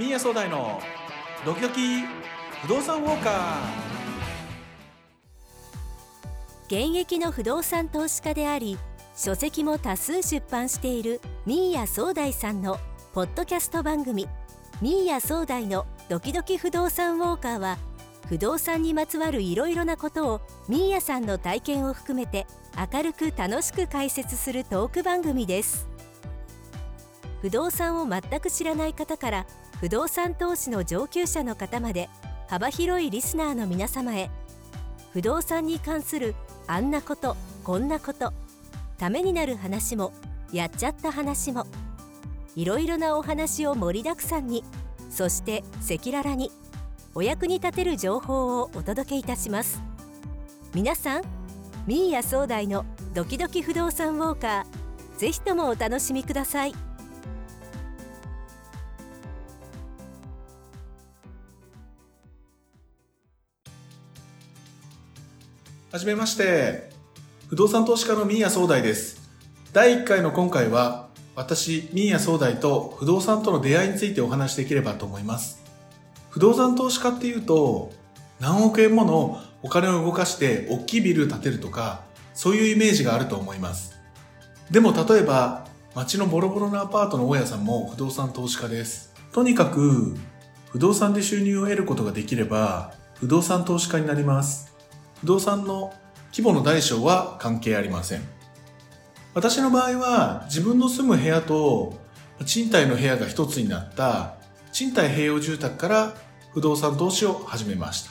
ミーヤ総大のドキドキ不動産ウォーカー。現役の不動産投資家であり書籍も多数出版しているミーヤ総大さんのポッドキャスト番組。ミーヤ総大のドキドキ不動産ウォーカーは不動産にまつわるいろいろなことをミーヤさんの体験を含めて明るく楽しく解説するトーク番組です。不動産を全く知らない方から不動産投資の上級者の方まで幅広いリスナーの皆様へ不動産に関するあんなことこんなことためになる話もやっちゃった話もいろいろなお話を盛りだくさんにそして赤裸々にお役に立てる情報をお届けいたします。皆さんミーヤ総大のドキドキ不動産ウォーカーぜひともお楽しみください。はじめまして。不動産投資家のミーヤ総大です。第1回の今回は私ミーヤ総大と不動産との出会いについてお話しできればと思います。不動産投資家っていうと何億円ものお金を動かして大きいビル建てるとかそういうイメージがあると思います。でも例えば街のボロボロなアパートの大家さんも不動産投資家です。とにかく不動産で収入を得ることができれば不動産投資家になります。不動産の規模の大小は関係ありません私の場合は自分の住む部屋と賃貸の部屋が一つになった賃貸併用住宅から不動産投資を始めました。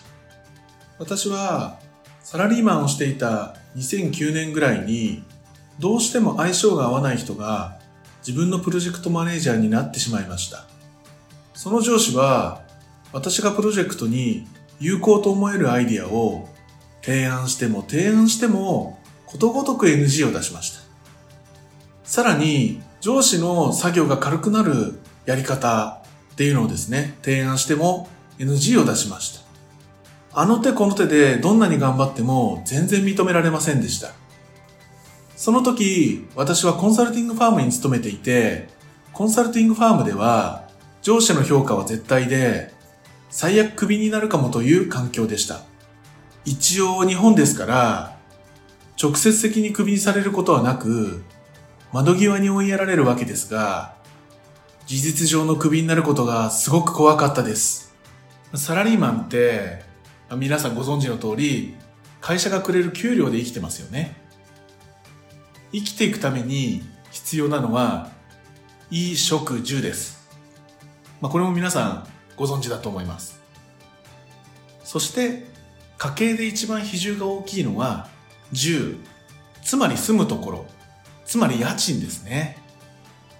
私はサラリーマンをしていた2009年ぐらいにどうしても相性が合わない人が自分のプロジェクトマネージャーになってしまいました。その上司は私がプロジェクトに有効と思えるアイディアを提案しても提案してもことごとく NG を出しました。さらに上司の作業が軽くなるやり方っていうのをですね、提案しても NG を出しました。あの手この手でどんなに頑張っても全然認められませんでした。その時、私はコンサルティングファームに勤めていて、コンサルティングファームでは上司の評価は絶対で、最悪クビになるかもという環境でした。一応日本ですから、直接的にクビにされることはなく、窓際に追いやられるわけですが、事実上のクビになることがすごく怖かったです。サラリーマンって、皆さんご存知の通り、会社がくれる給料で生きてますよね。生きていくために必要なのは、衣食住です。まあ、これも皆さんご存知だと思います。そして、家計で一番比重が大きいのは、住。つまり住むところ。つまり家賃ですね。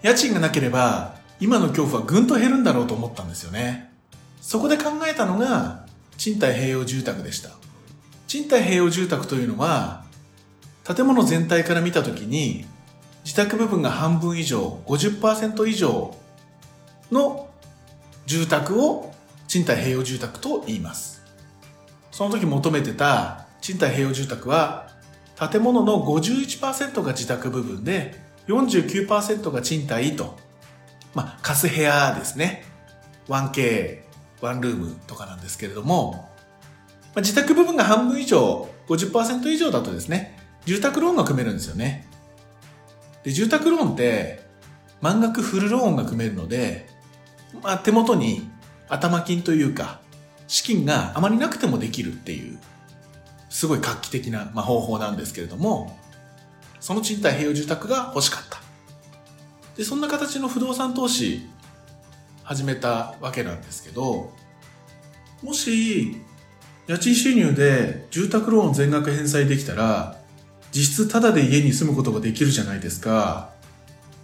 家賃がなければ今の恐怖はぐんと減るんだろうと思ったんですよね。そこで考えたのが、賃貸併用住宅でした。賃貸併用住宅というのは、建物全体から見たときに、自宅部分が半分以上、50%以上の住宅を賃貸併用住宅と言います。その時求めてた賃貸併用住宅は、建物の51%が自宅部分で、49%が賃貸とまあ、貸す部屋ですね。1K、ワンルームとかなんですけれども、まあ、自宅部分が半分以上、50%以上だとですね、住宅ローンが組めるんですよね。で、住宅ローンって、満額フルローンが組めるので、まあ、手元に頭金というか、資金があまりなくてもできるっていう、すごい画期的な、まあ、方法なんですけれども、その賃貸併用住宅が欲しかった。で、そんな形の不動産投資始めたわけなんですけど、もし、家賃収入で住宅ローン全額返済できたら、実質タダで家に住むことができるじゃないですか。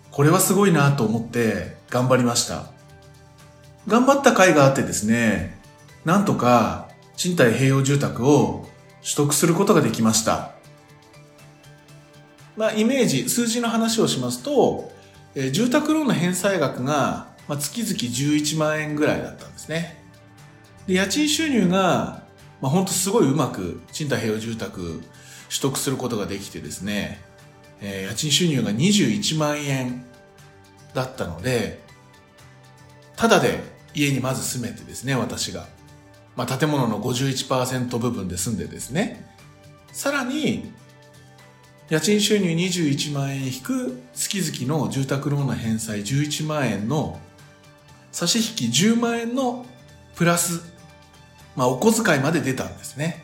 これはすごいなと思って頑張りました。頑張った甲斐があってですね、なんとか賃貸併用住宅を取得することができました。まあ、イメージ、数字の話をしますと、えー、住宅ローンの返済額が、まあ、月々11万円ぐらいだったんですね。で、家賃収入が、まあ、ほんとすごいうまく賃貸併用住宅取得することができてですね、えー、家賃収入が21万円だったので、ただで家にまず住めてですね、私が。まあ、建物の51%部分で住んでですね。さらに、家賃収入21万円引く月々の住宅ローンの返済11万円の差し引き10万円のプラス、まあ、お小遣いまで出たんですね。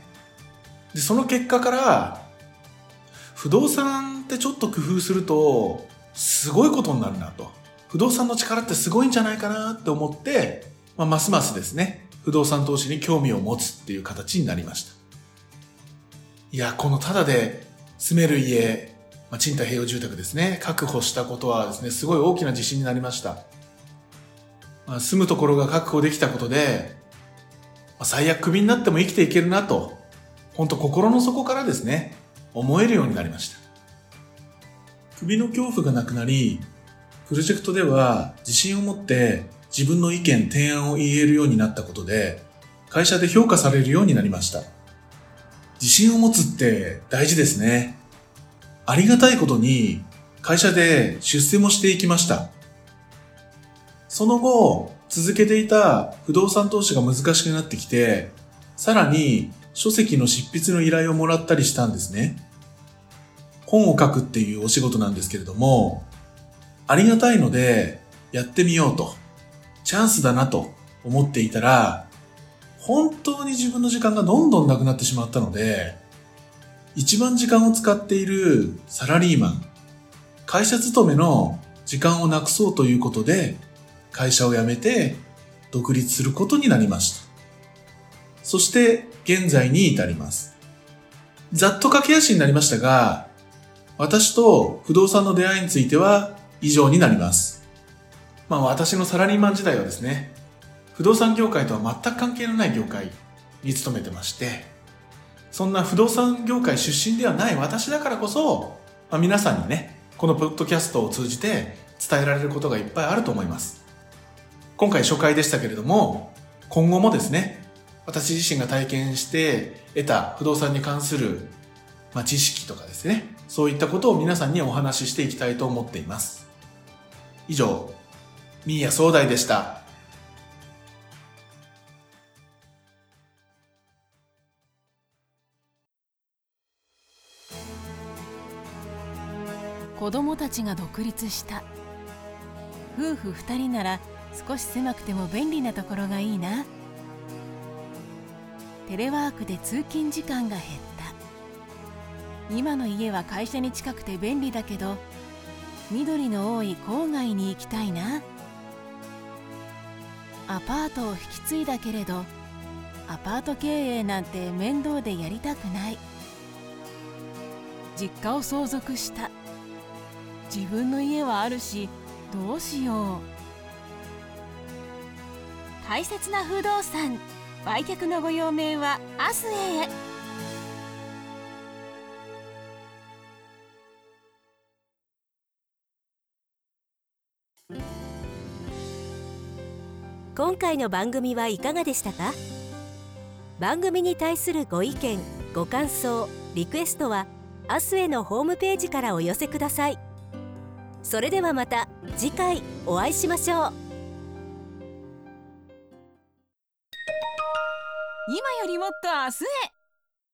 で、その結果から、不動産ってちょっと工夫すると、すごいことになるなと。不動産の力ってすごいんじゃないかなって思って、まあ、ますますですね、不動産投資に興味を持つっていう形になりました。いや、このただで住める家、まあ、賃貸併用住宅ですね、確保したことはですね、すごい大きな自信になりました。まあ、住むところが確保できたことで、まあ、最悪クビになっても生きていけるなと、本当心の底からですね、思えるようになりました。首の恐怖がなくなり、プロジェクトでは自信を持って自分の意見、提案を言えるようになったことで、会社で評価されるようになりました。自信を持つって大事ですね。ありがたいことに会社で出世もしていきました。その後、続けていた不動産投資が難しくなってきて、さらに書籍の執筆の依頼をもらったりしたんですね。本を書くっていうお仕事なんですけれども、ありがたいのでやってみようと、チャンスだなと思っていたら、本当に自分の時間がどんどんなくなってしまったので、一番時間を使っているサラリーマン、会社勤めの時間をなくそうということで、会社を辞めて独立することになりました。そして現在に至ります。ざっと駆け足になりましたが、私と不動産の出会いについては以上になります。まあ私のサラリーマン時代はですね、不動産業界とは全く関係のない業界に勤めてまして、そんな不動産業界出身ではない私だからこそ、まあ、皆さんにね、このポッドキャストを通じて伝えられることがいっぱいあると思います。今回初回でしたけれども、今後もですね、私自身が体験して得た不動産に関する、まあ、知識とかですね、そういったことを皆さんにお話ししていきたいと思っています。以上、ミーヤ総大でした。子供たちが独立した。夫婦2人なら少し狭くても便利なところがいいな。テレワークで通勤時間が減った。今の家は会社に近くて便利だけど緑の多い郊外に行きたいな。アパートを引き継いだけれどアパート経営なんて面倒でやりたくない。実家を相続した。自分の家はあるしどうしよう。大切な不動産売却のご用命は明日へ。今回の番組はいかがでしたか？番組に対するご意見ご感想リクエストはアスエのホームページからお寄せください。それではまた次回お会いしましょう。今よりもっと明日へ。